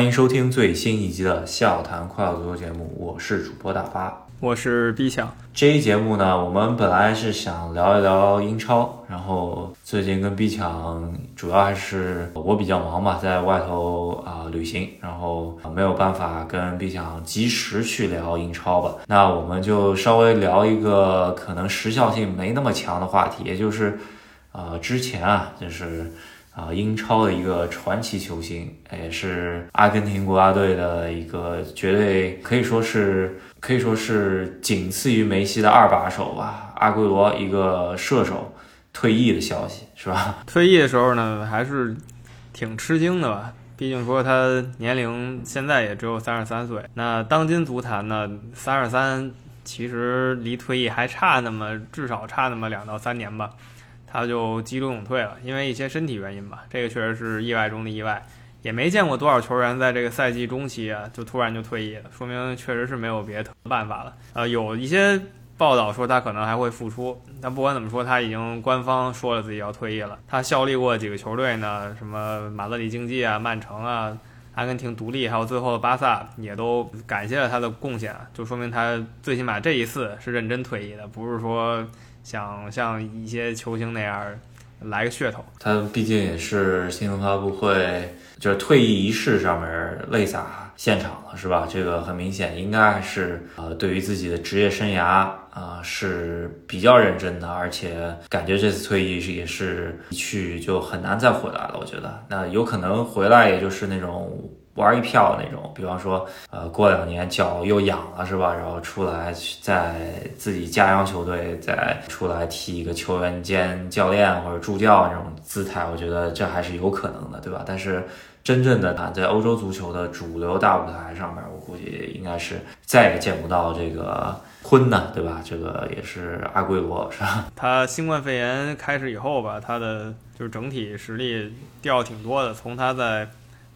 欢迎收听最新一集的《笑谈快乐足球》节目，我是主播大发，我是 B 强。这一节目呢，我们本来是想聊一聊英超，然后最近跟 B 强主要还是我比较忙嘛，在外头啊、旅行，然后没有办法跟 B 强及时去聊英超吧。那我们就稍微聊一个可能时效性没那么强的话题，也就是呃之前啊，就是。啊，英超的一个传奇球星，也是阿根廷国家队的一个绝对可以说是可以说是仅次于梅西的二把手吧。阿圭罗一个射手退役的消息是吧？退役的时候呢，还是挺吃惊的吧。毕竟说他年龄现在也只有三十三岁，那当今足坛呢，三十三其实离退役还差那么至少差那么两到三年吧。他就急流勇退了，因为一些身体原因吧，这个确实是意外中的意外，也没见过多少球员在这个赛季中期啊就突然就退役了，说明确实是没有别的办法了。呃，有一些报道说他可能还会复出，但不管怎么说，他已经官方说了自己要退役了。他效力过几个球队呢，什么马德里竞技啊、曼城啊、阿根廷独立，还有最后的巴萨，也都感谢了他的贡献，就说明他最起码这一次是认真退役的，不是说。想像一些球星那样来个噱头，他毕竟也是新闻发布会，就是退役仪式上面泪洒现场了，是吧？这个很明显，应该是呃，对于自己的职业生涯啊是比较认真的，而且感觉这次退役是也是一去就很难再回来了。我觉得，那有可能回来也就是那种。玩一票那种，比方说，呃，过两年脚又痒了是吧？然后出来在自己家乡球队再出来踢一个球员兼教练或者助教那种姿态，我觉得这还是有可能的，对吧？但是真正的啊，在欧洲足球的主流大舞台上面，我估计应该是再也见不到这个坤呢，对吧？这个也是阿圭罗是吧？他新冠肺炎开始以后吧，他的就是整体实力掉挺多的，从他在。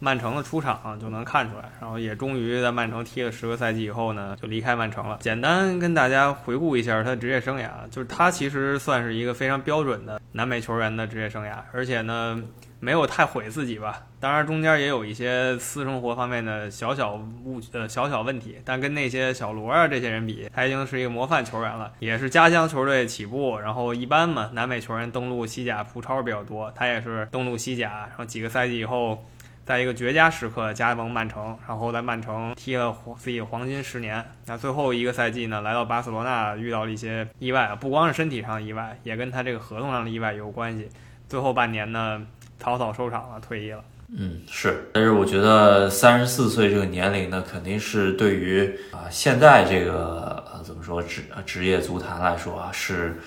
曼城的出场就能看出来，然后也终于在曼城踢了十个赛季以后呢，就离开曼城了。简单跟大家回顾一下他的职业生涯，就是他其实算是一个非常标准的南美球员的职业生涯，而且呢没有太毁自己吧。当然中间也有一些私生活方面的小小误呃小小问题，但跟那些小罗啊这些人比，他已经是一个模范球员了，也是家乡球队起步，然后一般嘛，南美球员登陆西甲葡超比较多，他也是登陆西甲，然后几个赛季以后。在一个绝佳时刻加盟曼城，然后在曼城踢了自己黄金十年。那最后一个赛季呢，来到巴塞罗那遇到了一些意外，不光是身体上的意外，也跟他这个合同上的意外有关系。最后半年呢，草草收场了，退役了。嗯，是。但是我觉得三十四岁这个年龄呢，肯定是对于啊现在这个呃怎么说职职业足坛来说啊是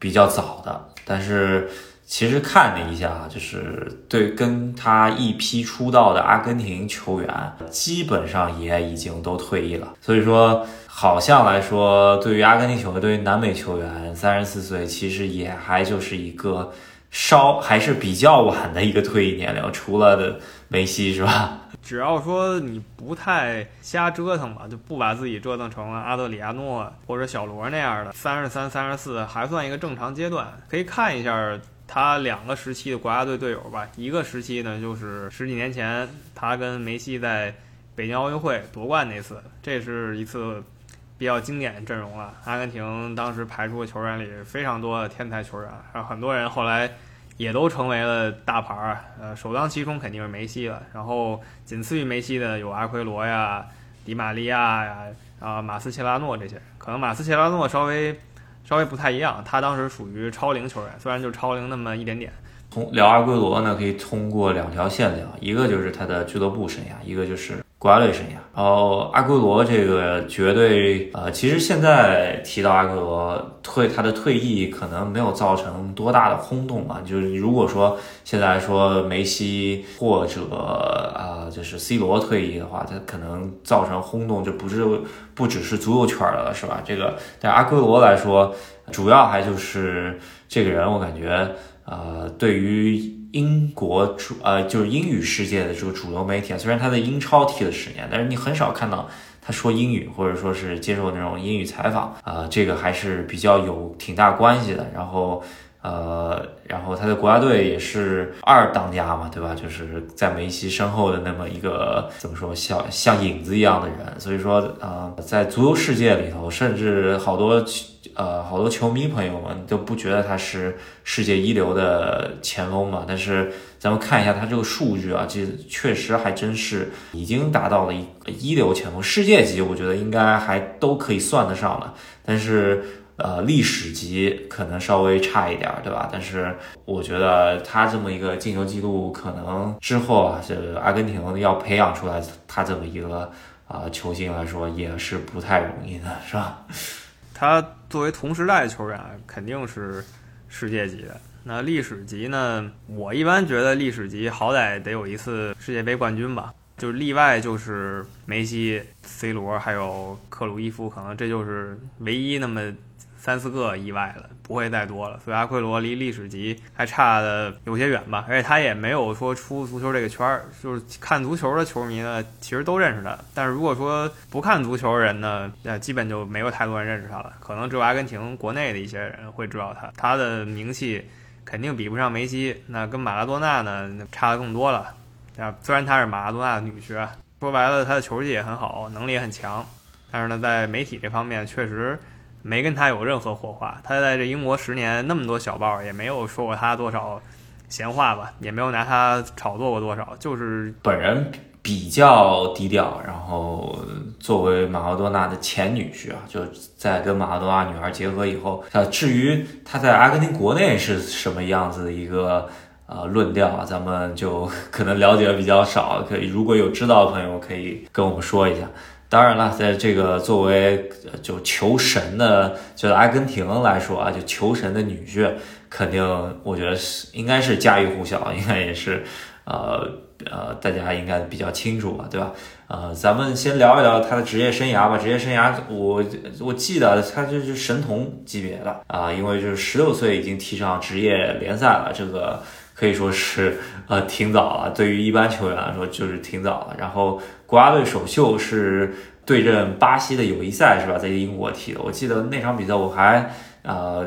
比较早的，但是。其实看了一下，就是对跟他一批出道的阿根廷球员，基本上也已经都退役了。所以说，好像来说，对于阿根廷球员，对于南美球员，三十四岁其实也还就是一个稍还是比较晚的一个退役年龄。除了的梅西是吧？只要说你不太瞎折腾吧，就不把自己折腾成了阿德里亚诺或者小罗那样的，三十三、三十四还算一个正常阶段。可以看一下。他两个时期的国家队队友吧，一个时期呢就是十几年前他跟梅西在北京奥运会夺冠那次，这是一次比较经典的阵容了。阿根廷当时排出的球员里非常多的天才球员，然后很多人后来也都成为了大牌儿。呃，首当其冲肯定是梅西了，然后仅次于梅西的有阿奎罗呀、迪玛利亚呀、啊马斯切拉诺这些，可能马斯切拉诺稍微。稍微不太一样，他当时属于超龄球员，虽然就超龄那么一点点。从聊阿圭罗呢，可以通过两条线聊，一个就是他的俱乐部生涯，一个就是国家队生涯。然后阿圭罗这个绝对，呃，其实现在提到阿圭罗退他的退役，可能没有造成多大的轰动啊。就是如果说现在说梅西或者啊，就是 C 罗退役的话，他可能造成轰动就不是不只是足球圈的了，是吧？这个对阿圭罗来说，主要还就是这个人，我感觉。呃，对于英国主呃就是英语世界的这个主流媒体啊，虽然他在英超踢了十年，但是你很少看到他说英语，或者说是接受那种英语采访啊，这个还是比较有挺大关系的。然后呃，然后他的国家队也是二当家嘛，对吧？就是在梅西身后的那么一个怎么说，像像影子一样的人。所以说，呃，在足球世界里头，甚至好多呃好多球迷朋友们都不觉得他是世界一流的前锋嘛。但是咱们看一下他这个数据啊，这确实还真是已经达到了一一流前锋，世界级我觉得应该还都可以算得上的。但是。呃，历史级可能稍微差一点儿，对吧？但是我觉得他这么一个进球记录，可能之后啊，这阿根廷要培养出来他这么一个啊球星来说，也是不太容易的，是吧？他作为同时代的球员，肯定是世界级的。那历史级呢？我一般觉得历史级好歹得有一次世界杯冠军吧。就例外就是梅西、C 罗还有克鲁伊夫，可能这就是唯一那么。三四个意外了，不会再多了。所以阿奎罗离历史级还差的有些远吧，而且他也没有说出足球这个圈儿，就是看足球的球迷呢，其实都认识他。但是如果说不看足球的人呢，那基本就没有太多人认识他了。可能只有阿根廷国内的一些人会知道他，他的名气肯定比不上梅西，那跟马拉多纳呢差的更多了。啊，虽然他是马拉多纳的女婿，说白了他的球技也很好，能力也很强，但是呢，在媒体这方面确实。没跟他有任何火花，他在这英国十年，那么多小报也没有说过他多少闲话吧，也没有拿他炒作过多少，就是本人比较低调。然后作为马拉多纳的前女婿啊，就在跟马拉多纳女儿结合以后，啊，至于他在阿根廷国内是什么样子的一个呃论调啊，咱们就 可能了解的比较少，可以如果有知道的朋友可以跟我们说一下。当然了，在这个作为就求神的，就阿根廷来说啊，就求神的女婿，肯定我觉得是应该是家喻户晓，应该也是，呃呃，大家应该比较清楚吧，对吧？呃，咱们先聊一聊他的职业生涯吧。职业生涯，我我记得他就是神童级别的啊，因为就是十六岁已经踢上职业联赛了，这个可以说是呃挺早了，对于一般球员来说就是挺早了。然后。国家队首秀是对阵巴西的友谊赛，是吧？在英国踢的。我记得那场比赛我还呃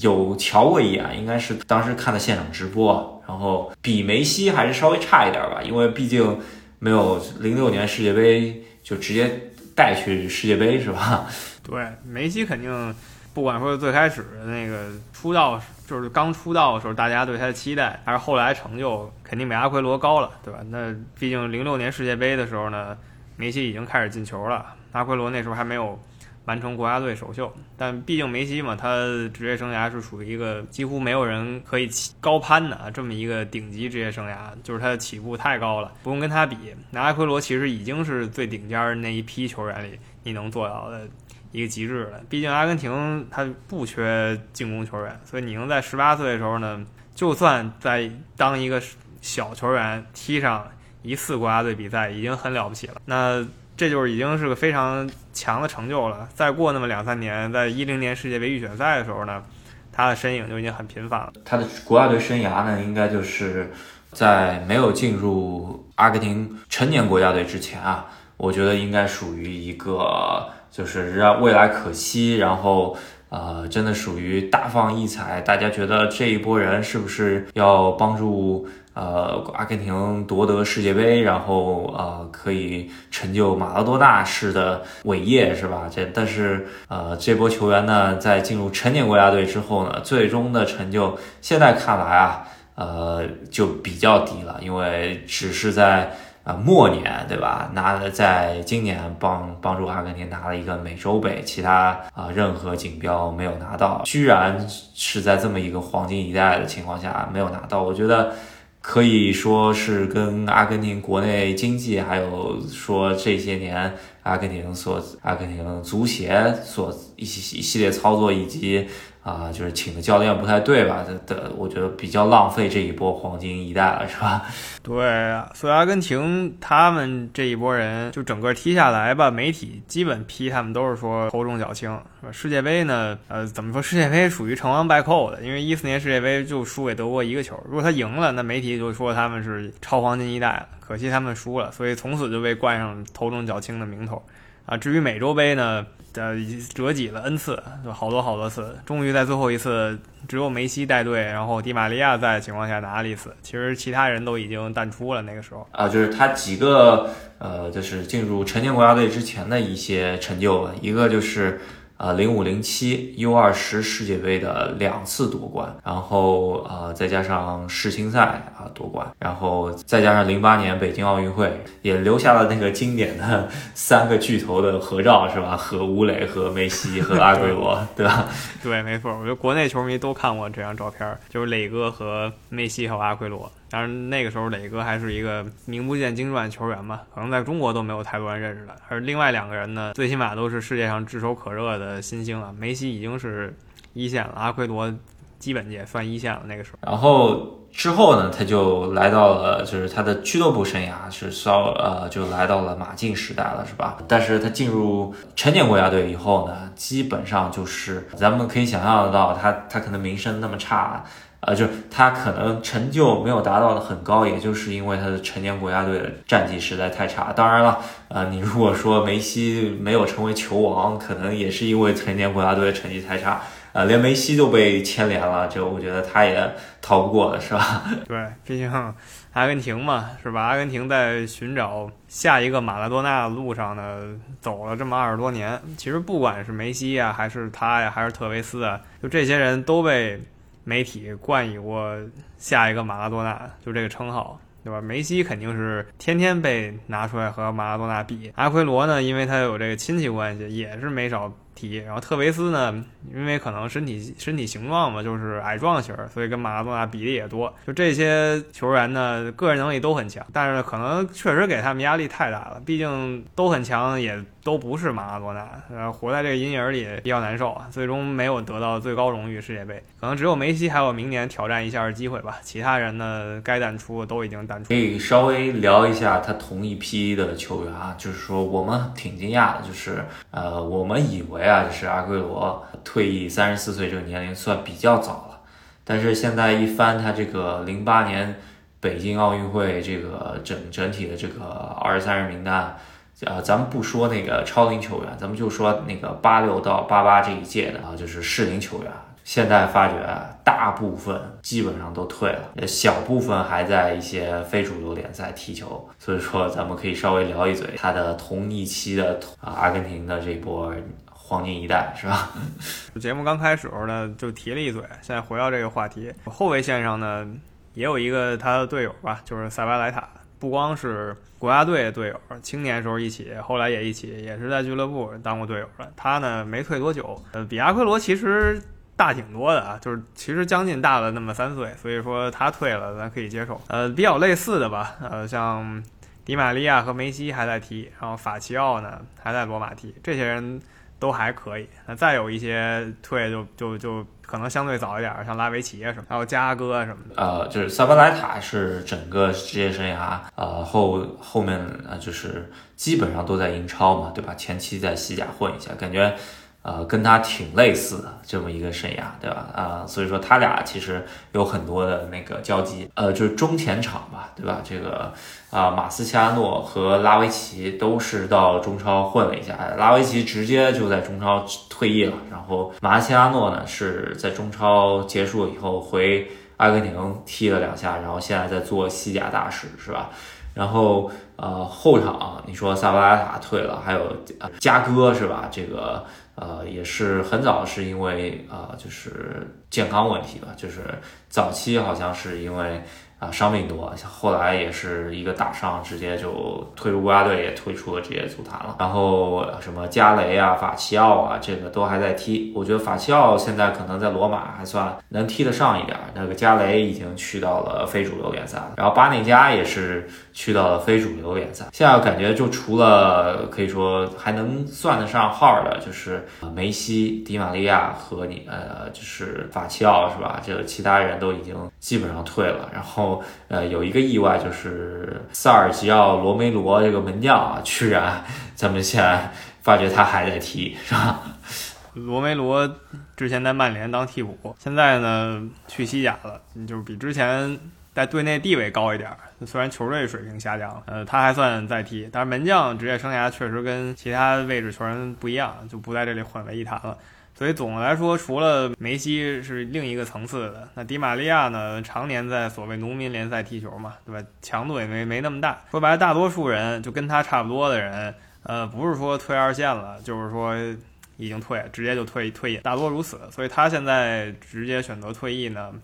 有瞧过一眼，应该是当时看的现场直播。然后比梅西还是稍微差一点吧，因为毕竟没有零六年世界杯就直接带去世界杯，是吧？对，梅西肯定不管说最开始那个出道，就是刚出道的时候，大家对他的期待，但是后来成就。肯定比阿奎罗高了，对吧？那毕竟零六年世界杯的时候呢，梅西已经开始进球了，阿奎罗那时候还没有完成国家队首秀。但毕竟梅西嘛，他职业生涯是属于一个几乎没有人可以高攀的这么一个顶级职业生涯，就是他的起步太高了，不用跟他比。那阿奎罗其实已经是最顶尖那一批球员里你能做到的一个极致了。毕竟阿根廷他不缺进攻球员，所以你能在十八岁的时候呢，就算在当一个。小球员踢上一次国家队比赛已经很了不起了，那这就是已经是个非常强的成就了。再过那么两三年，在一零年世界杯预选赛的时候呢，他的身影就已经很频繁了。他的国家队生涯呢，应该就是在没有进入阿根廷成年国家队之前啊，我觉得应该属于一个就是让未来可期，然后呃，真的属于大放异彩。大家觉得这一波人是不是要帮助？呃，阿根廷夺得世界杯，然后呃，可以成就马拉多纳式的伟业，是吧？这但是呃，这波球员呢，在进入成年国家队之后呢，最终的成就现在看来啊，呃，就比较低了，因为只是在啊末年，对吧？拿在今年帮帮助阿根廷拿了一个美洲杯，其他啊任何锦标没有拿到，居然是在这么一个黄金一代的情况下没有拿到，我觉得。可以说是跟阿根廷国内经济，还有说这些年阿根廷所阿根廷足协所一系一系列操作以及。啊，就是请的教练不太对吧？的的，我觉得比较浪费这一波黄金一代了，是吧？对啊，所以阿根廷他们这一波人就整个踢下来吧，媒体基本批他们都是说头重脚轻，世界杯呢，呃，怎么说？世界杯属于成王败寇的，因为一四年世界杯就输给德国一个球，如果他赢了，那媒体就说他们是超黄金一代了。可惜他们输了，所以从此就被冠上头重脚轻的名头。啊。至于美洲杯呢，呃，折戟了 N 次，就好多好多次，终于在最后一次只有梅西带队，然后迪玛利亚在的情况下拿了一次。其实其他人都已经淡出了那个时候啊，就是他几个呃，就是进入成年国家队之前的一些成就吧，一个就是。呃，零五零七 U 二十世界杯的两次夺冠，然后呃再加上世青赛啊夺冠，然后再加上零八年北京奥运会，也留下了那个经典的 三个巨头的合照，是吧？和吴磊、和梅西、和阿圭罗，对吧？对，没错，我觉得国内球迷都看过这张照片，就是磊哥和梅西还有阿圭罗。当然，那个时候磊哥还是一个名不见经传的球员吧，可能在中国都没有太多人认识的。而另外两个人呢，最起码都是世界上炙手可热的新星啊。梅西已经是一线了，阿奎罗基本也算一线了。那个时候，然后之后呢，他就来到了，就是他的俱乐部生涯是稍呃，就来到了马竞时代了，是吧？但是他进入成年国家队以后呢，基本上就是咱们可以想象得到，他他可能名声那么差。呃，就他可能成就没有达到的很高，也就是因为他的成年国家队的战绩实在太差。当然了，呃，你如果说梅西没有成为球王，可能也是因为成年国家队的成绩太差。呃，连梅西都被牵连了，就我觉得他也逃不过的是吧？对，毕竟阿根廷嘛，是吧？阿根廷在寻找下一个马拉多纳的路上呢，走了这么二十多年。其实不管是梅西呀，还是他呀，还是特维斯啊，就这些人都被。媒体冠以过下一个马拉多纳，就这个称号，对吧？梅西肯定是天天被拿出来和马拉多纳比，阿奎罗呢，因为他有这个亲戚关系，也是没少。提，然后特维斯呢，因为可能身体身体形状嘛，就是矮壮型，所以跟马拉多纳比例也多。就这些球员呢，个人能力都很强，但是可能确实给他们压力太大了。毕竟都很强，也都不是马拉多纳，呃，活在这个阴影里比较难受啊。最终没有得到最高荣誉世界杯，可能只有梅西还有明年挑战一下的机会吧。其他人呢，该淡出都已经淡出。可以稍微聊一下他同一批的球员啊，就是说我们挺惊讶的，就是呃，我们以为。啊，就是阿圭罗退役三十四岁这个年龄算比较早了，但是现在一翻他这个零八年北京奥运会这个整整体的这个二十三人名单，呃，咱们不说那个超龄球员，咱们就说那个八六到八八这一届的啊，就是适龄球员。现在发觉，大部分基本上都退了，小部分还在一些非主流联赛踢球。所以说，咱们可以稍微聊一嘴他的同一期的啊，阿根廷的这波。黄金一代是吧？节目刚开始时候呢，就提了一嘴。现在回到这个话题，后卫线上呢，也有一个他的队友吧，就是塞巴莱塔。不光是国家队的队友，青年时候一起，后来也一起，也是在俱乐部当过队友的。他呢，没退多久，呃，比阿奎罗其实大挺多的啊，就是其实将近大了那么三岁。所以说他退了，咱可以接受。呃，比较类似的吧，呃，像迪玛利亚和梅西还在踢，然后法齐奥呢还在罗马踢，这些人。都还可以，那再有一些退就就就可能相对早一点，像拉维奇啊什么，还有加哥什么的。呃，就是萨巴莱塔是整个职业生涯，呃后后面呃就是基本上都在英超嘛，对吧？前期在西甲混一下，感觉。呃，跟他挺类似的这么一个生涯，对吧？啊，所以说他俩其实有很多的那个交集，呃，就是中前场吧，对吧？这个啊，马斯切拉诺和拉维奇都是到中超混了一下，拉维奇直接就在中超退役了，然后马斯切拉诺呢是在中超结束以后回阿根廷踢了两下，然后现在在做西甲大使，是吧？然后呃，后场你说萨巴拉塔退了，还有加哥是吧？这个。呃，也是很早，是因为呃，就是健康问题吧，就是早期好像是因为。啊，伤病多，后来也是一个大伤，直接就退出国家队，也退出了职业足坛了。然后什么加雷啊、法齐奥啊，这个都还在踢。我觉得法齐奥现在可能在罗马还算能踢得上一点。那个加雷已经去到了非主流联赛了，然后巴内加也是去到了非主流联赛。现在感觉就除了可以说还能算得上号的，就是梅西、迪玛利亚和你呃，就是法齐奥是吧？这个其他人都已经基本上退了，然后。呃，有一个意外就是萨尔吉奥·罗梅罗这个门将啊，居然咱们现在发觉他还在踢，是吧？罗梅罗之前在曼联当替补，现在呢去西甲了，就是比之前在队内地位高一点。虽然球队水平下降了，呃，他还算在踢，但是门将职业生涯确实跟其他位置球员不一样，就不在这里混为一谈了。所以总的来说，除了梅西是另一个层次的，那迪玛利亚呢，常年在所谓农民联赛踢球嘛，对吧？强度也没没那么大。说白了，大多数人就跟他差不多的人，呃，不是说退二线了，就是说已经退，直接就退退役，大多如此。所以他现在直接选择退役呢。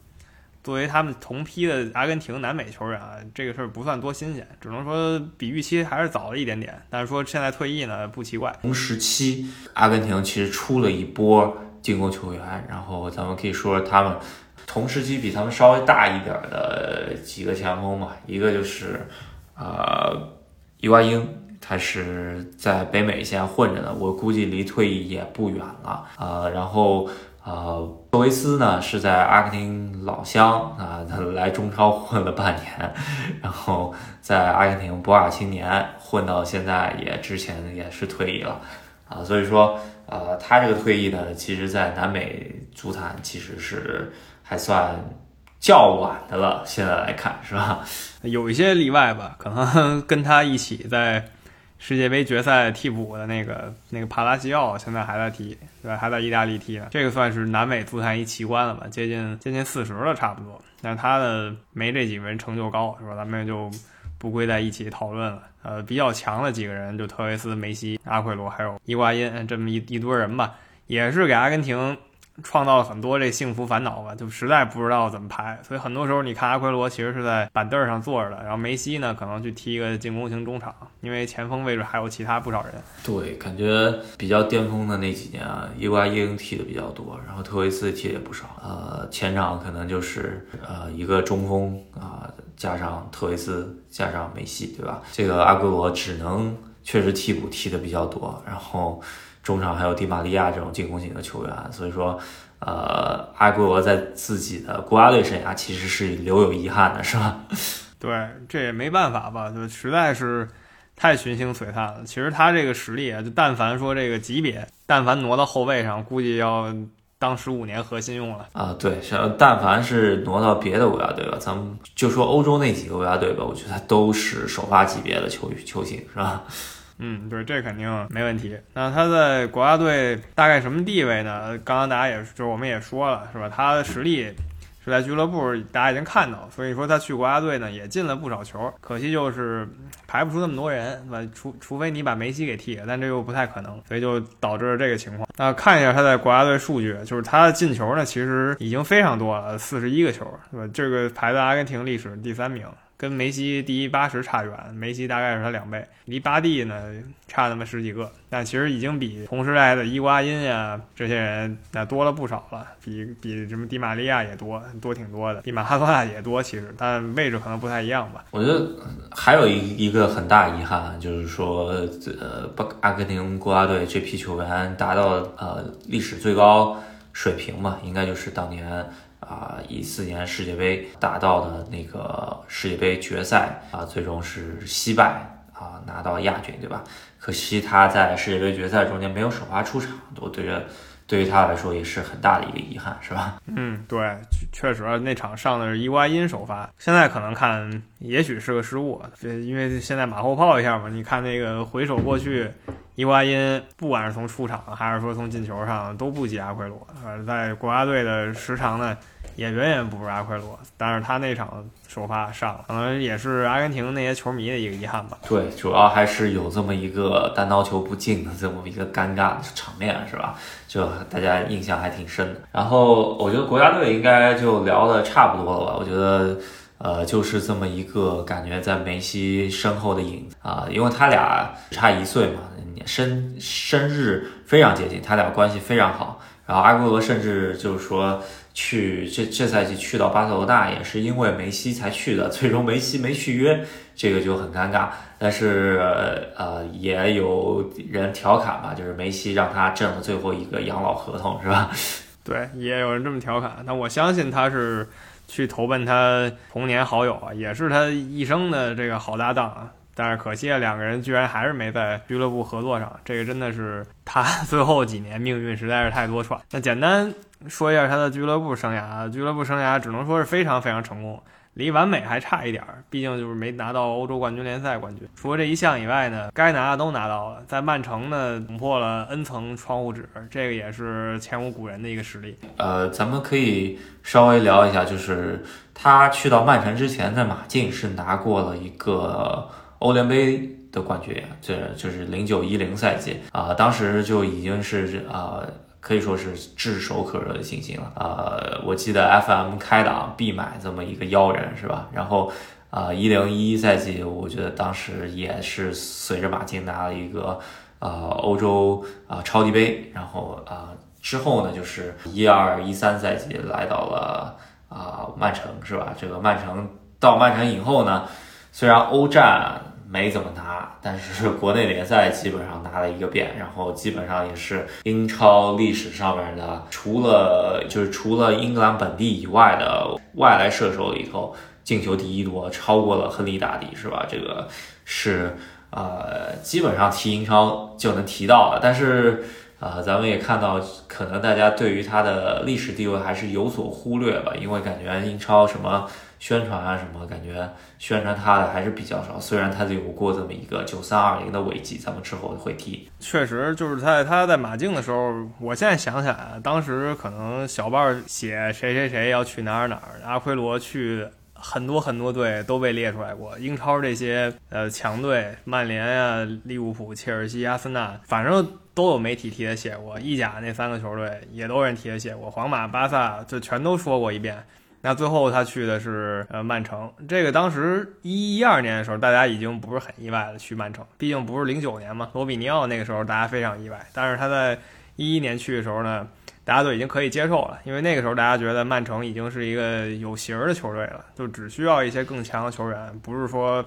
作为他们同批的阿根廷南美球员啊，这个事儿不算多新鲜，只能说比预期还是早了一点点。但是说现在退役呢，不奇怪。同时期，阿根廷其实出了一波进攻球员，然后咱们可以说说他们同时期比他们稍微大一点的几个前锋嘛，一个就是呃伊瓜因，他是在北美现在混着呢，我估计离退役也不远了啊，然后。呃，托维斯呢是在阿根廷老乡啊，他来中超混了半年，然后在阿根廷博尔青年混到现在，也之前也是退役了啊，所以说呃，他这个退役呢，其实在南美足坛其实是还算较晚的了，现在来看是吧？有一些例外吧，可能跟他一起在。世界杯决赛替补的那个那个帕拉西奥现在还在踢，对吧？还在意大利踢呢。这个算是南美足坛一奇观了吧？接近接近四十了，差不多。但他的没这几个人成就高，是吧？咱们就不归在一起讨论了。呃，比较强的几个人就特维斯、梅西、阿奎罗还有伊瓜因这么一一堆人吧，也是给阿根廷。创造了很多这幸福烦恼吧，就实在不知道怎么排，所以很多时候你看阿奎罗其实是在板凳上坐着的，然后梅西呢可能去踢一个进攻型中场，因为前锋位置还有其他不少人。对，感觉比较巅峰的那几年啊，伊瓜因踢的比较多，然后特维斯踢的也不少。呃，前场可能就是呃一个中锋啊，加上特维斯，加上梅西，对吧？这个阿圭罗只能确实替补踢的比较多，然后。中场还有迪玛利亚这种进攻型的球员，所以说，呃，阿圭罗在自己的国家队生涯其实是留有遗憾的，是吧？对，这也没办法吧，就实在是太群星璀璨了。其实他这个实力啊，就但凡说这个级别，但凡挪到后卫上，估计要当十五年核心用了啊。对，像但凡是挪到别的国家队吧，咱们就说欧洲那几个国家队吧，我觉得都是首发级别的球球星，是吧？嗯，对，这肯定没问题。那他在国家队大概什么地位呢？刚刚大家也就是我们也说了，是吧？他的实力是在俱乐部大家已经看到，所以说他去国家队呢也进了不少球。可惜就是排不出那么多人，是吧？除除非你把梅西给替了，但这又不太可能，所以就导致了这个情况。那看一下他在国家队数据，就是他的进球呢，其实已经非常多了，四十一个球，是吧？这个排在阿根廷历史第三名。跟梅西第一八十差远，梅西大概是他两倍，离巴蒂呢差那么十几个，但其实已经比同时代的伊瓜因呀这些人那多了不少了，比比什么迪玛利亚也多多挺多的，比马哈多纳也多，其实但位置可能不太一样吧。我觉得还有一一个很大遗憾，就是说呃，阿根廷国家队这批球员达到呃历史最高水平嘛，应该就是当年。啊，一四年世界杯打到的那个世界杯决赛啊，最终是惜败啊，拿到亚军，对吧？可惜他在世界杯决赛中间没有首发出场，我对着对于他来说也是很大的一个遗憾，是吧？嗯，对，确实那场上的是伊瓜因首发，现在可能看也许是个失误，因为现在马后炮一下嘛，你看那个回首过去，伊瓜因不管是从出场还是说从进球上都不及阿奎罗，在国家队的时长呢。也远远不如阿奎罗，但是他那场首发上了，可能也是阿根廷那些球迷的一个遗憾吧。对，主要还是有这么一个单刀球不进的这么一个尴尬的场面，是吧？就大家印象还挺深的。然后我觉得国家队应该就聊的差不多了吧？我觉得，呃，就是这么一个感觉，在梅西身后的影子啊，因为他俩只差一岁嘛，生生日非常接近，他俩关系非常好。然后阿圭罗甚至就是说。去这这赛季去到巴塞罗那也是因为梅西才去的，最终梅西没续约，这个就很尴尬。但是呃也有人调侃吧，就是梅西让他挣了最后一个养老合同，是吧？对，也有人这么调侃。但我相信他是去投奔他童年好友啊，也是他一生的这个好搭档啊。但是可惜啊，两个人居然还是没在俱乐部合作上，这个真的是他 最后几年命运实在是太多舛。那简单说一下他的俱乐部生涯，俱乐部生涯只能说是非常非常成功。离完美还差一点儿，毕竟就是没拿到欧洲冠军联赛冠军。除了这一项以外呢，该拿的都拿到了。在曼城呢，捅破了 N 层窗户纸，这个也是前无古人的一个实力。呃，咱们可以稍微聊一下，就是他去到曼城之前，在马竞是拿过了一个欧联杯的冠军，这就是零九一零赛季啊，当时就已经是啊。可以说是炙手可热的信心了。呃，我记得 FM 开档必买这么一个妖人是吧？然后，啊，一零一一赛季，我觉得当时也是随着马竞拿了一个呃欧洲啊超级杯。然后啊之后呢，就是一二一三赛季来到了啊曼城是吧？这个曼城到曼城以后呢，虽然欧战。没怎么拿，但是国内联赛基本上拿了一个遍，然后基本上也是英超历史上面的，除了就是除了英格兰本地以外的外来射手里头进球第一多，超过了亨利大帝，是吧？这个是呃，基本上提英超就能提到了，但是呃，咱们也看到，可能大家对于他的历史地位还是有所忽略吧，因为感觉英超什么。宣传啊什么，感觉宣传他的还是比较少。虽然他有过这么一个九三二零的伟绩，咱们之后会提。确实，就是在他在马竞的时候，我现在想起来，当时可能小报写谁谁谁要去哪儿哪儿，阿奎罗去很多很多队都被列出来过。英超这些呃强队，曼联啊、利物浦、切尔西、阿森纳，反正都有媒体替他写过。意甲那三个球队也都有人替他写过，皇马、巴萨就全都说过一遍。那最后他去的是呃曼城，这个当时一一二年的时候，大家已经不是很意外了去曼城，毕竟不是零九年嘛，罗比尼奥那个时候大家非常意外，但是他在一一年去的时候呢，大家都已经可以接受了，因为那个时候大家觉得曼城已经是一个有型儿的球队了，就只需要一些更强的球员，不是说。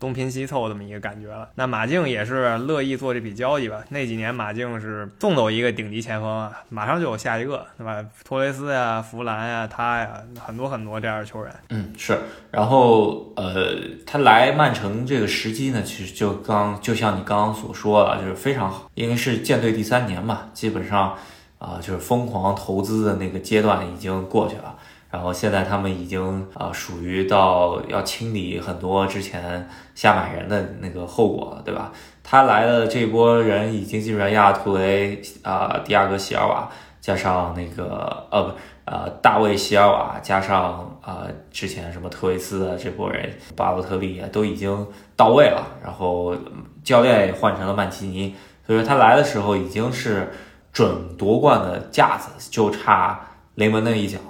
东拼西凑这么一个感觉了，那马竞也是乐意做这笔交易吧？那几年马竞是送走一个顶级前锋啊，马上就有下一个，对吧？托雷斯呀、弗兰呀、他呀，很多很多这样的球员。嗯，是。然后呃，他来曼城这个时机呢，其实就刚就像你刚刚所说的，就是非常好，因为是建队第三年嘛，基本上啊，就是疯狂投资的那个阶段已经过去了。然后现在他们已经啊属于到要清理很多之前下买人的那个后果了，对吧？他来的这波人已经基本上亚图雷啊、第二个席尔瓦，加上那个呃不呃大卫席尔瓦，加上啊之前什么特维斯的这波人，巴洛特利啊都已经到位了。然后教练也换成了曼奇尼，所以说他来的时候已经是准夺冠的架子，就差雷蒙那一脚。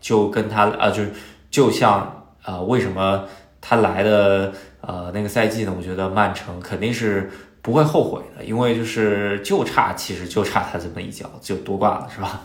就跟他啊，就就像啊，为什么他来的呃那个赛季呢？我觉得曼城肯定是不会后悔的，因为就是就差，其实就差他这么一脚就夺冠了，是吧？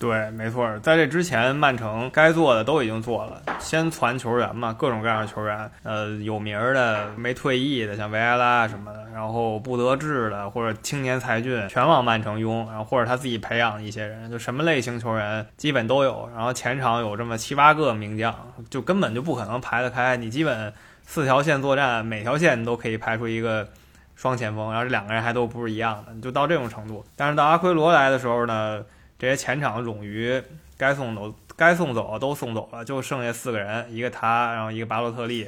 对，没错，在这之前，曼城该做的都已经做了，先传球员嘛，各种各样的球员，呃，有名的、没退役的，像维埃拉什么的，然后不得志的或者青年才俊，全往曼城拥，然后或者他自己培养一些人，就什么类型球员基本都有。然后前场有这么七八个名将，就根本就不可能排得开。你基本四条线作战，每条线你都可以排出一个双前锋，然后这两个人还都不是一样的，就到这种程度。但是到阿奎罗来的时候呢？这些前场冗余该送走该送走都送走了，就剩下四个人，一个他，然后一个巴洛特利，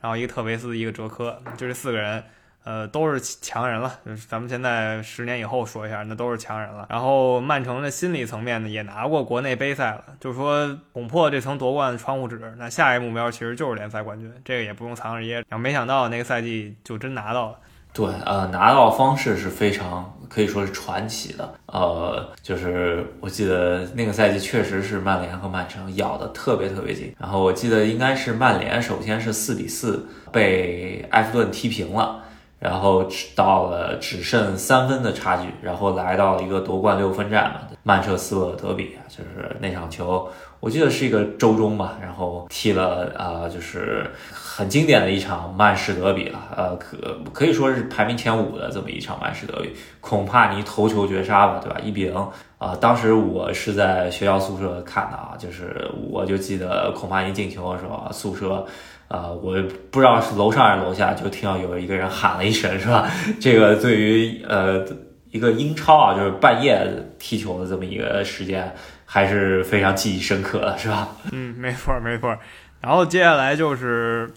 然后一个特维斯，一个哲科，就这四个人，呃，都是强人了。咱们现在十年以后说一下，那都是强人了。然后曼城的心理层面呢，也拿过国内杯赛了，就是说捅破这层夺冠的窗户纸，那下一目标其实就是联赛冠军，这个也不用藏着掖着。然后没想到那个赛季就真拿到了。对，呃，拿到方式是非常可以说是传奇的，呃，就是我记得那个赛季确实是曼联和曼城咬得特别特别紧，然后我记得应该是曼联首先是四比四被埃弗顿踢平了，然后到了只剩三分的差距，然后来到了一个夺冠六分战嘛，曼彻斯特德比，就是那场球。我记得是一个周中吧，然后踢了啊，就是很经典的一场曼市德比了，呃，可可以说是排名前五的这么一场曼市德比，孔帕尼头球绝杀吧，对吧？一比零啊，当时我是在学校宿舍看的啊，就是我就记得孔帕尼进球的时候，宿舍啊，我不知道是楼上还是楼下，就听到有一个人喊了一声，是吧？这个对于呃一个英超啊，就是半夜踢球的这么一个时间。还是非常记忆深刻的，是吧？嗯，没错没错。然后接下来就是，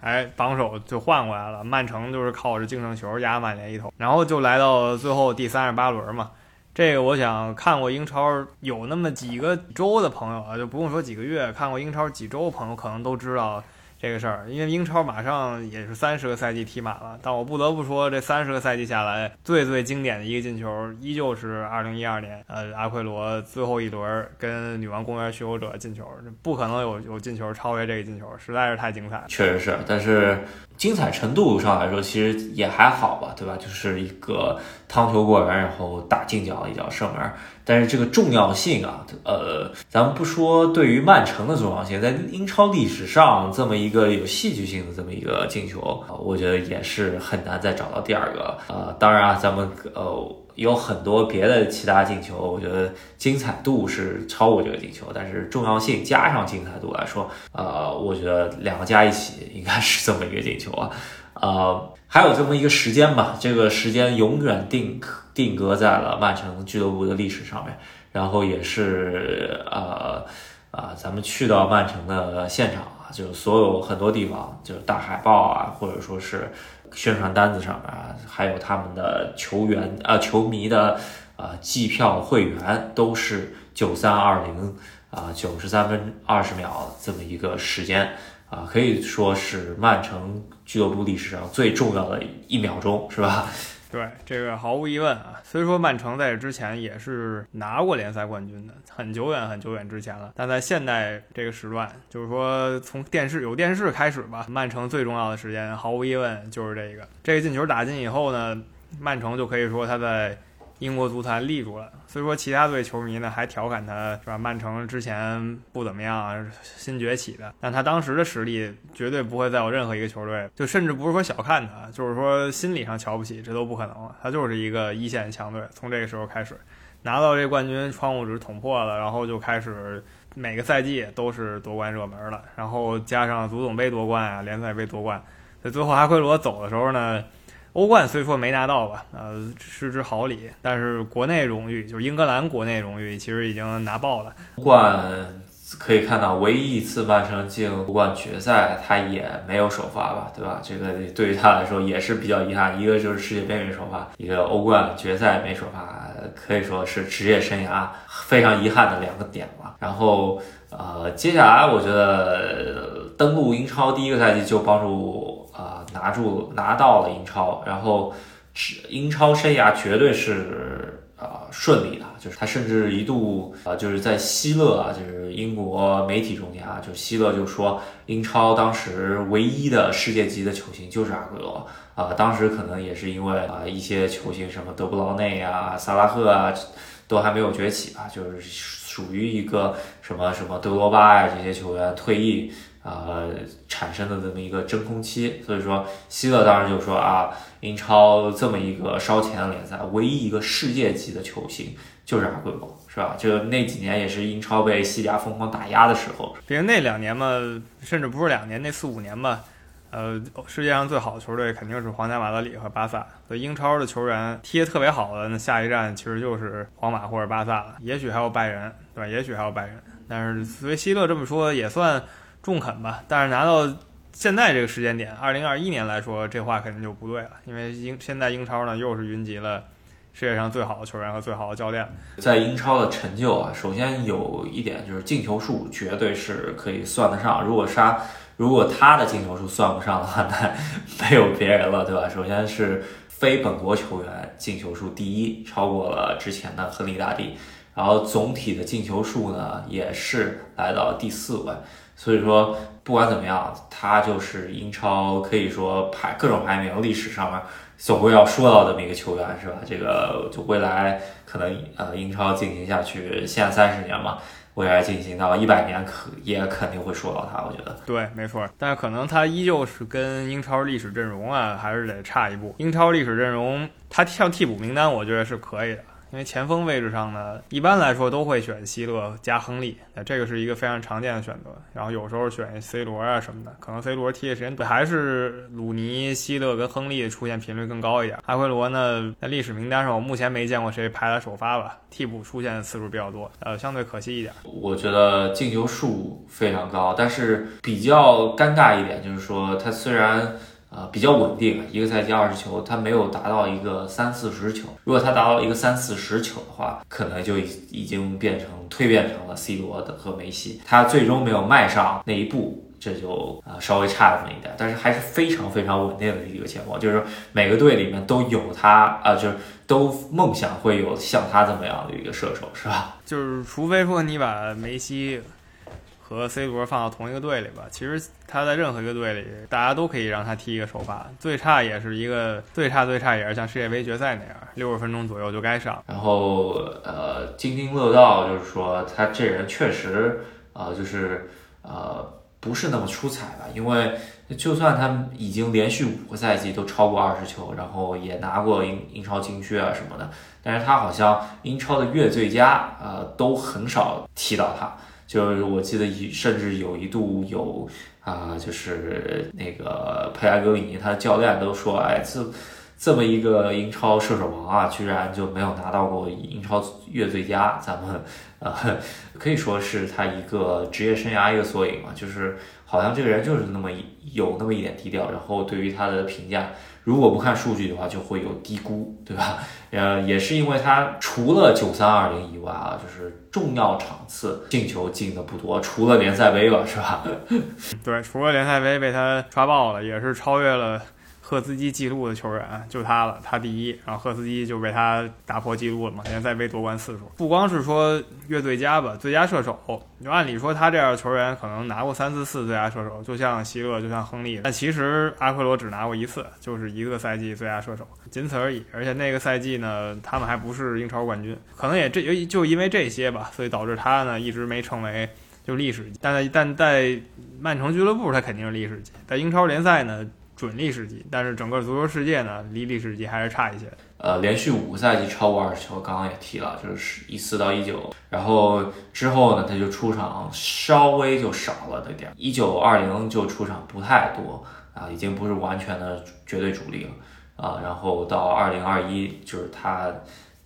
哎，榜首就换过来了，曼城就是靠着净胜球压曼联一头，然后就来到最后第三十八轮嘛。这个我想看过英超有那么几个周的朋友啊，就不用说几个月，看过英超几周的朋友可能都知道这个事儿，因为英超马上也是三十个赛季踢满了，但我不得不说，这三十个赛季下来，最最经典的一个进球，依旧是二零一二年，呃，阿奎罗最后一轮跟女王公园巡游者进球，不可能有有进球超越这个进球，实在是太精彩。确实是，但是精彩程度上来说，其实也还好吧，对吧？就是一个汤球过人，然后打进角一脚射门。但是这个重要性啊，呃，咱们不说对于曼城的重要性，在英超历史上这么一个有戏剧性的这么一个进球，我觉得也是很难再找到第二个。呃，当然啊，咱们呃。有很多别的其他进球，我觉得精彩度是超过这个进球，但是重要性加上精彩度来说，呃，我觉得两个加一起应该是这么一个进球啊，呃，还有这么一个时间吧，这个时间永远定定格在了曼城俱乐部的历史上面，然后也是呃啊、咱们去到曼城的现场啊，就是所有很多地方，就是大海报啊，或者说是宣传单子上面啊，还有他们的球员啊、球迷的啊、季票会员都是九三二零啊九十三分二十秒这么一个时间啊，可以说是曼城俱乐部历史上最重要的一秒钟，是吧？对，这个毫无疑问啊。虽说曼城在这之前也是拿过联赛冠军的，很久远很久远之前了，但在现代这个时段，就是说从电视有电视开始吧，曼城最重要的时间，毫无疑问就是这个。这个进球打进以后呢，曼城就可以说他在英国足坛立住了。所以说其他队球迷呢还调侃他是吧？曼城之前不怎么样，新崛起的，但他当时的实力绝对不会再有任何一个球队，就甚至不是说小看他，就是说心理上瞧不起，这都不可能了。他就是一个一线强队，从这个时候开始拿到这冠军窗户纸捅破了，然后就开始每个赛季都是夺冠热门了，然后加上足总杯夺冠啊，联赛杯夺冠，在最后阿奎罗走的时候呢。欧冠虽说没拿到吧，呃，失之毫厘，但是国内荣誉，就是英格兰国内荣誉，其实已经拿爆了。欧冠可以看到，唯一一次曼城进欧冠决赛，他也没有首发吧，对吧？这个对于他来说也是比较遗憾。一个就是世界杯没首发，一个欧冠决赛没首发，可以说是职业生涯非常遗憾的两个点吧。然后，呃，接下来我觉得登陆英超第一个赛季就帮助、拿住拿到了英超，然后英超生涯绝对是啊、顺利的，就是他甚至一度啊、就是在希勒啊，就是英国媒体中间啊，就希勒就说英超当时唯一的世界级的球星就是阿圭罗啊、当时可能也是因为啊、一些球星什么德布劳内啊、萨拉赫啊都还没有崛起吧，就是属于一个什么什么德罗巴呀、这些球员退役。呃，产生的这么一个真空期，所以说希勒当时就说啊，英超这么一个烧钱的联赛，唯一一个世界级的球星就是阿圭罗，是吧？就那几年也是英超被西甲疯狂打压的时候。毕竟那两年嘛，甚至不是两年，那四五年吧，呃，世界上最好的球队肯定是皇家马德里和巴萨。所以英超的球员踢得特别好的，那下一站其实就是皇马或者巴萨了，也许还有拜仁，对吧？也许还有拜仁。但是所以希勒这么说也算。中肯吧，但是拿到现在这个时间点，二零二一年来说，这话肯定就不对了，因为英现在英超呢又是云集了世界上最好的球员和最好的教练。在英超的成就啊，首先有一点就是进球数绝对是可以算得上，如果杀如果他的进球数算不上的话，那没有别人了，对吧？首先是非本国球员进球数第一，超过了之前的亨利大帝，然后总体的进球数呢也是来到第四位。所以说，不管怎么样，他就是英超可以说排各种排名历史上面总归要说到这么一个球员，是吧？这个就未来可能呃英超进行下去，现在三十年嘛，未来进行到一百年可也肯定会说到他，我觉得。对，没错，但是可能他依旧是跟英超历史阵容啊，还是得差一步。英超历史阵容，他上替补名单，我觉得是可以的。因为前锋位置上呢，一般来说都会选希勒加亨利，那这个是一个非常常见的选择。然后有时候选 C 罗啊什么的，可能 C 罗踢的时间短，还是鲁尼、希勒跟亨利出现频率更高一点。阿奎罗呢，在历史名单上我目前没见过谁排在首发吧，替补出现的次数比较多，呃，相对可惜一点。我觉得进球数非常高，但是比较尴尬一点就是说，他虽然。呃，比较稳定，一个赛季二十球，他没有达到一个三四十球。如果他达到一个三四十球的话，可能就已已经变成蜕变成了 C 罗的和梅西。他最终没有迈上那一步，这就啊稍微差了那么一点，但是还是非常非常稳定的一个前锋。就是每个队里面都有他啊，就是都梦想会有像他这么样的一个射手，是吧？就是除非说你把梅西。和 C 罗放到同一个队里吧，其实他在任何一个队里，大家都可以让他踢一个首发，最差也是一个最差最差也是像世界杯决赛那样，六十分钟左右就该上。然后呃，津津乐道就是说他这人确实呃就是呃不是那么出彩吧，因为就算他已经连续五个赛季都超过二十球，然后也拿过英英超金靴啊什么的，但是他好像英超的月最佳呃都很少提到他。就是我记得一甚至有一度有啊，就是那个佩莱格里尼他的教练都说，哎，这这么一个英超射手王啊，居然就没有拿到过英超月最佳。咱们呃可以说是他一个职业生涯一个缩影嘛，就是好像这个人就是那么有那么一点低调，然后对于他的评价。如果不看数据的话，就会有低估，对吧？呃，也是因为他除了九三二零以外啊，就是重要场次进球进的不多，除了联赛杯吧，是吧？对，除了联赛杯被他刷爆了，也是超越了。赫斯基记录的球员就他了，他第一，然后赫斯基就被他打破记录了嘛，联赛杯夺冠次数。不光是说月最佳吧，最佳射手，就按理说他这样的球员可能拿过三四次最佳射手，就像希勒，就像亨利。但其实阿奎罗只拿过一次，就是一个赛季最佳射手，仅此而已。而且那个赛季呢，他们还不是英超冠军，可能也这就因为这些吧，所以导致他呢一直没成为就历史。但在但在曼城俱乐部，他肯定是历史级。在英超联赛呢？准历史级，但是整个足球世界呢，离历史级还是差一些。呃，连续五个赛季超过二十球，刚刚也提了，就是一四到一九，然后之后呢，他就出场稍微就少了那点，一九二零就出场不太多啊，已经不是完全的绝对主力了啊。然后到二零二一，就是他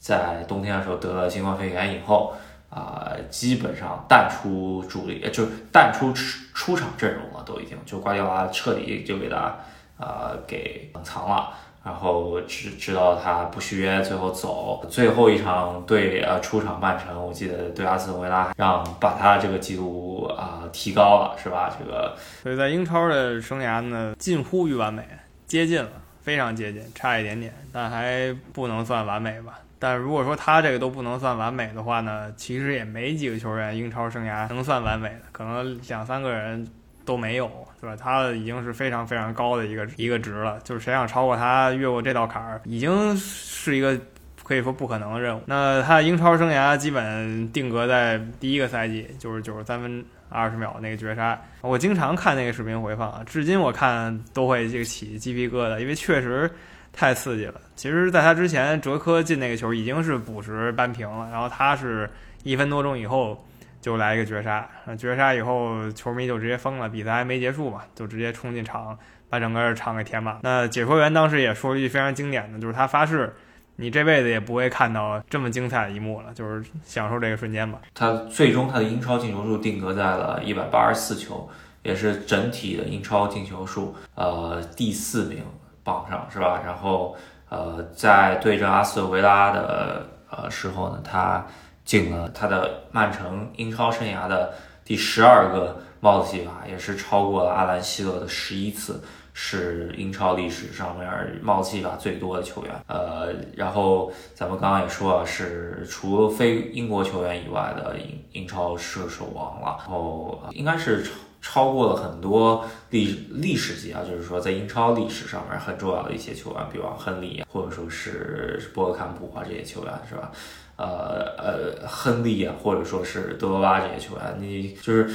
在冬天的时候得了新冠肺炎以后啊，基本上淡出主力，就是淡出出出场阵容了，都已经就瓜迪奥拉彻底就给他。呃，给冷藏了，然后知知道他不续约，最后走。最后一场对呃出场曼城，我记得对阿斯顿维拉，让把他这个记录啊提高了，是吧？这个所以在英超的生涯呢，近乎于完美，接近了，非常接近，差一点点，但还不能算完美吧。但如果说他这个都不能算完美的话呢，其实也没几个球员英超生涯能算完美的，可能两三个人。都没有，对吧？他已经是非常非常高的一个一个值了，就是谁想超过他，越过这道坎儿，已经是一个可以说不可能的任务。那他的英超生涯基本定格在第一个赛季，就是九十三分二十秒那个绝杀。我经常看那个视频回放，至今我看都会这个起鸡皮疙瘩，因为确实太刺激了。其实，在他之前，哲科进那个球已经是补时扳平了，然后他是一分多钟以后。就来一个绝杀，绝杀以后球迷就直接疯了，比赛还没结束嘛，就直接冲进场，把整个场给填满。那解说员当时也说了一句非常经典的，就是他发誓，你这辈子也不会看到这么精彩的一幕了，就是享受这个瞬间吧。他最终他的英超进球数定格在了一百八十四球，也是整体的英超进球数呃第四名榜上是吧？然后呃在对阵阿斯顿维拉的呃时候呢，他。进了他的曼城英超生涯的第十二个帽子戏法，也是超过了阿兰希勒的十一次，是英超历史上面帽子戏法最多的球员。呃，然后咱们刚刚也说了，是除非英国球员以外的英英超射手王了。然后应该是超超过了很多历历史级啊，就是说在英超历史上面很重要的一些球员，比方亨利啊或者说是博格坎普啊这些球员，是吧？呃呃，亨利啊，或者说是德罗巴这些球员，你就是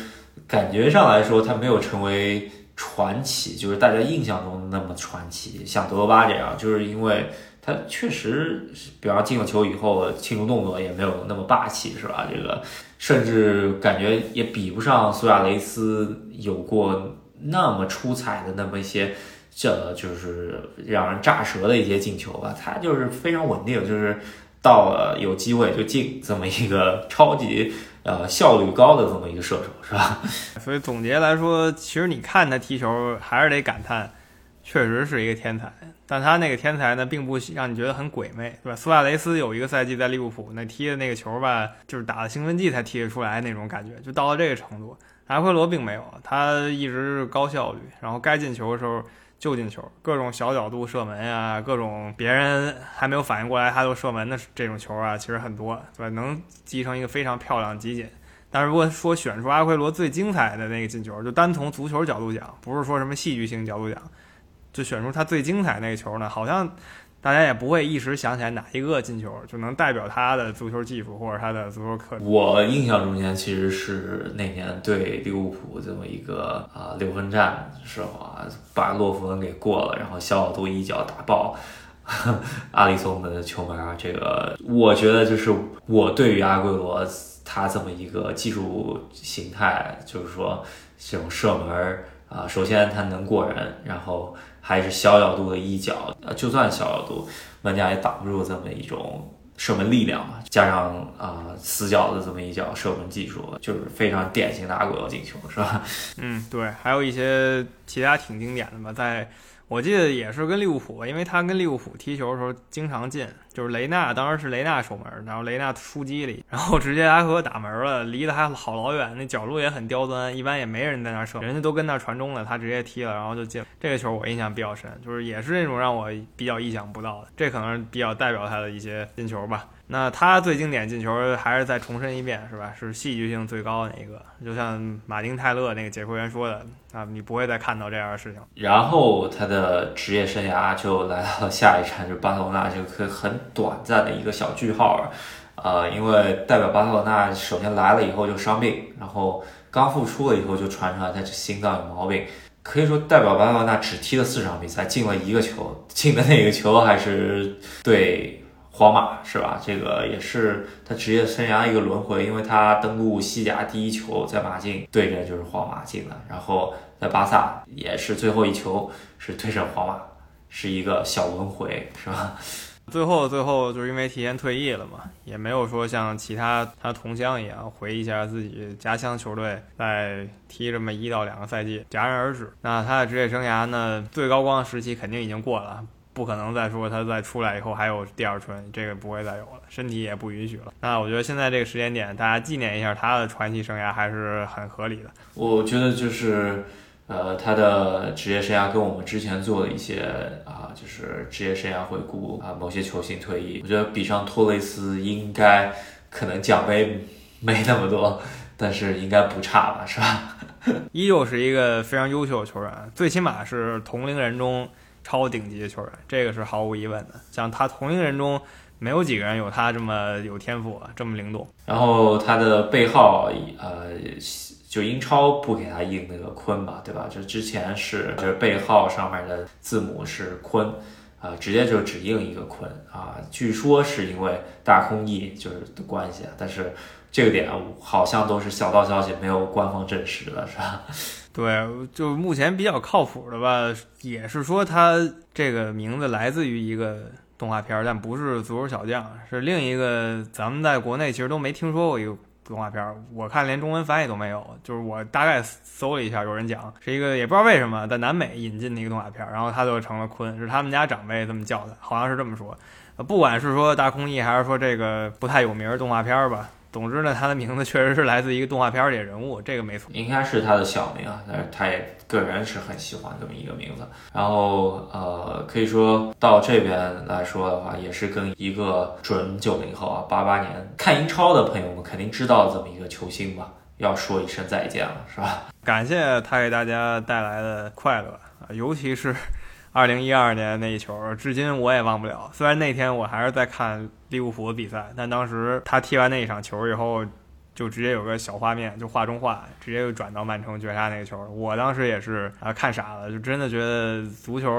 感觉上来说，他没有成为传奇，就是大家印象中那么传奇，像德罗巴这样，就是因为他他确实，比方进了球以后，庆祝动作也没有那么霸气，是吧？这个甚至感觉也比不上苏亚雷斯有过那么出彩的那么一些，这就是让人炸舌的一些进球吧。他就是非常稳定，就是到了有机会就进这么一个超级呃效率高的这么一个射手，是吧？所以总结来说，其实你看他踢球，还是得感叹，确实是一个天才。但他那个天才呢，并不让你觉得很鬼魅，对吧？苏亚雷斯有一个赛季在利物浦那踢的那个球吧，就是打了兴奋剂才踢得出来那种感觉，就到了这个程度。阿奎罗并没有，他一直是高效率，然后该进球的时候就进球，各种小角度射门呀，各种别人还没有反应过来他就射门的这种球啊，其实很多，对吧？能集成一个非常漂亮的集锦。但是如果说选出阿奎罗最精彩的那个进球，就单从足球角度讲，不是说什么戏剧性角度讲。就选出他最精彩那个球呢，好像大家也不会一时想起来哪一个进球就能代表他的足球技术或者他的足球课。我印象中间其实是那年对利物浦这么一个啊六分战的时候啊，把洛夫伦给过了，然后小角度一脚打爆 阿里松的球门啊。这个我觉得就是我对于阿圭罗他这么一个技术形态，就是说这种射门啊，首先他能过人，然后。还是小角度的一脚，呃，就算小角度，玩家也挡不住这么一种射门力量嘛。加上啊死角的这么一脚射门技术，就是非常典型的阿圭罗进球，是吧？嗯，对，还有一些其他挺经典的吧，在。我记得也是跟利物浦，因为他跟利物浦踢球的时候经常进，就是雷纳当时是雷纳守门，然后雷纳出击里，然后直接阿和打门了，离得还好老远，那角度也很刁钻，一般也没人在那射，人家都跟那传中了，他直接踢了，然后就进。这个球我印象比较深，就是也是那种让我比较意想不到的，这可能是比较代表他的一些进球吧。那他最经典进球还是再重申一遍，是吧？是戏剧性最高的那一个，就像马丁泰勒那个解说员说的啊，你不会再看到这样的事情。然后他的职业生涯就来到了下一站，就巴塞罗那，这个很短暂的一个小句号。呃，因为代表巴塞罗那首先来了以后就伤病，然后刚复出了以后就传出来他心脏有毛病，可以说代表巴塞罗那只踢了四场比赛，进了一个球，进的那个球还是对。皇马是吧？这个也是他职业生涯一个轮回，因为他登陆西甲第一球在马竞对着就是皇马进的，然后在巴萨也是最后一球是对阵皇马，是一个小轮回，是吧？最后最后就是因为提前退役了嘛，也没有说像其他他同乡一样回忆一下自己家乡球队再踢这么一到两个赛季戛然而止。那他的职业生涯呢，最高光的时期肯定已经过了。不可能再说他再出来以后还有第二春，这个不会再有了，身体也不允许了。那我觉得现在这个时间点，大家纪念一下他的传奇生涯还是很合理的。我觉得就是，呃，他的职业生涯跟我们之前做的一些啊，就是职业生涯回顾啊，某些球星退役，我觉得比上托雷斯应该可能奖杯没那么多，但是应该不差吧，是吧？依旧是一个非常优秀的球员，最起码是同龄人中。超顶级的球员，这个是毫无疑问的。像他同龄人中，没有几个人有他这么有天赋，这么灵动。然后他的背号，呃，就英超不给他印那个坤吧，对吧？就之前是，就是背号上面的字母是坤，啊，直接就只印一个坤啊。据说是因为大空翼就是的关系，但是这个点好像都是小道消息，没有官方证实的，是吧？对，就目前比较靠谱的吧，也是说他这个名字来自于一个动画片，但不是足球小将，是另一个咱们在国内其实都没听说过一个动画片，我看连中文翻译都没有。就是我大概搜了一下，有人讲是一个也不知道为什么在南美引进的一个动画片，然后他就成了坤，是他们家长辈这么叫的，好像是这么说。不管是说大空翼，还是说这个不太有名的动画片吧。总之呢，他的名字确实是来自一个动画片里的人物，这个没错。应该是他的小名啊，但是他也个人是很喜欢这么一个名字。然后呃，可以说到这边来说的话，也是跟一个准九零后啊，八八年看英超的朋友们肯定知道这么一个球星吧，要说一声再见了，是吧？感谢他给大家带来的快乐啊，尤其是。二零一二年那一球，至今我也忘不了。虽然那天我还是在看利物浦的比赛，但当时他踢完那一场球以后，就直接有个小画面，就画中画，直接就转到曼城绝杀那个球。我当时也是啊，看傻了，就真的觉得足球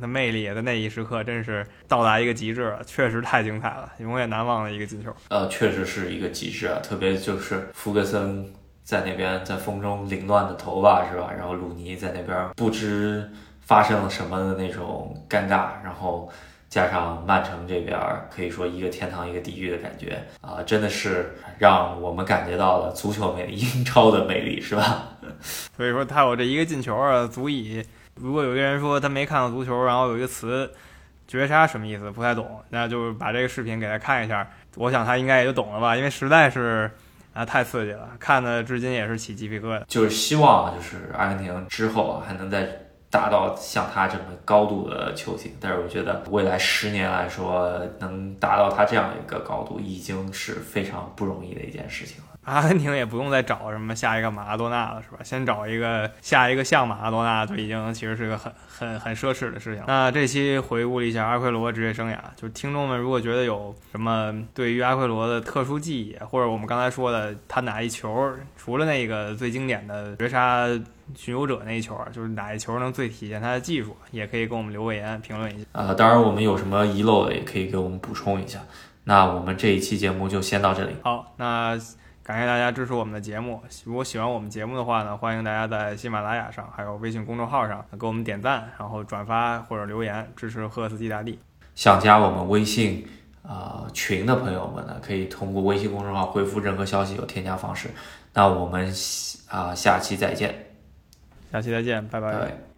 的魅力在那一时刻真是到达一个极致了，确实太精彩了，永远难忘的一个进球。呃，确实是一个极致啊，特别就是福格森在那边在风中凌乱的头发是吧？然后鲁尼在那边不知发生了什么的那种尴尬，然后。加上曼城这边可以说一个天堂一个地狱的感觉啊，真的是让我们感觉到了足球魅力、英超的魅力，是吧？所以说他有这一个进球啊，足以。如果有个人说他没看到足球，然后有一个词“绝杀”什么意思不太懂，那就把这个视频给他看一下，我想他应该也就懂了吧，因为实在是啊太刺激了，看的至今也是起鸡皮疙瘩。就是希望就是阿根廷之后啊还能在。达到像他这么高度的球星，但是我觉得未来十年来说，能达到他这样一个高度，已经是非常不容易的一件事情了。阿根廷也不用再找什么下一个马拉多纳了，是吧？先找一个下一个像马拉多纳，就已经其实是个很很很奢侈的事情。那这期回顾了一下阿奎罗职业生涯，就是听众们如果觉得有什么对于阿奎罗的特殊记忆，或者我们刚才说的他哪一球，除了那个最经典的绝杀巡游者那一球，就是哪一球能最体现他的技术，也可以给我们留个言评论一下。呃，当然我们有什么遗漏的，也可以给我们补充一下。那我们这一期节目就先到这里。好，那。感谢大家支持我们的节目。如果喜欢我们节目的话呢，欢迎大家在喜马拉雅上还有微信公众号上给我们点赞，然后转发或者留言支持赫斯基大帝。想加我们微信啊群的朋友们呢，可以通过微信公众号回复任何消息有添加方式。那我们啊下期再见，下期再见，拜拜。